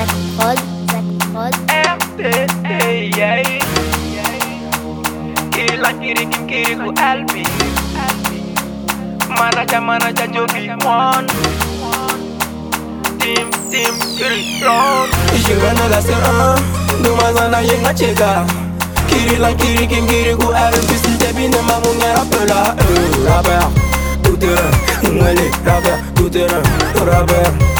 Zach Prod, Zach one Team team un Rapper, tout terrain Mwele, Rapper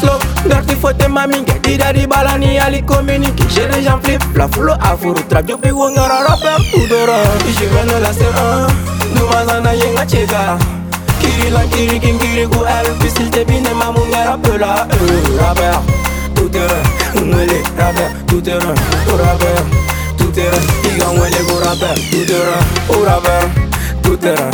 slow Gati fote mami Gedi dari balani ali communique J'ai les jambes flip La foule a fourré Trap yo pigo ngara rapper Udora Je vais nous lasser un Nous mazana yenga chega Kiri la kiri kim kiri gu el Pisil te bine mamu ngara pela euh, Rapper Tout terrain Ngwele rapper Tout terrain Rapper Tout terrain Iga ngwele go rapper Tout terrain Rapper Tout terrain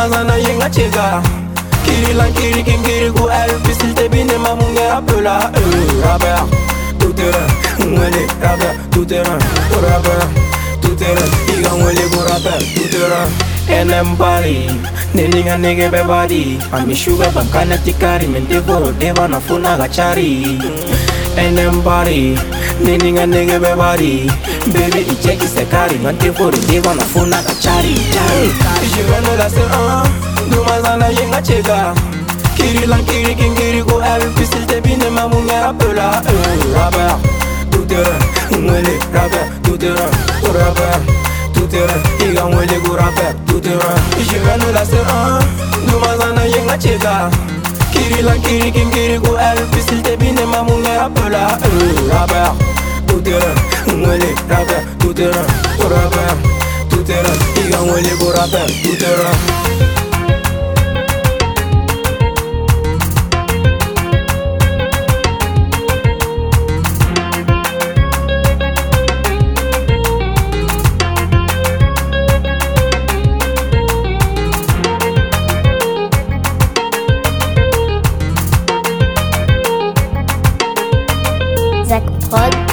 mazana yinga chega kiri lan kiri kim kiri ku el bisil tebi ne mamunge apela eh rabea tutera ngwele rabea tutera rabea tutera iga ngwele ku rabea tutera enem pari nininga nige bebadi amishuga bankana tikari mente boro deba nafuna gachari enem pari nininga nige bebadi bebe icheki sekari mante boro deba nafuna gachari chari eh, chari la se an Dumazana yenga chega Kiri lan kiri kingiri ko el Pisil te bine ma munge apela euh, Rapper, tout terrain Mwele, rapper, tout terrain Rapper, tout terrain Iga mwele go rapper, tout terrain Jega nu la se an Dumazana yenga chega Kiri lan kiri kingiri ko el Pisil te bine ma munge apela euh, Rapper, tout terrain Zach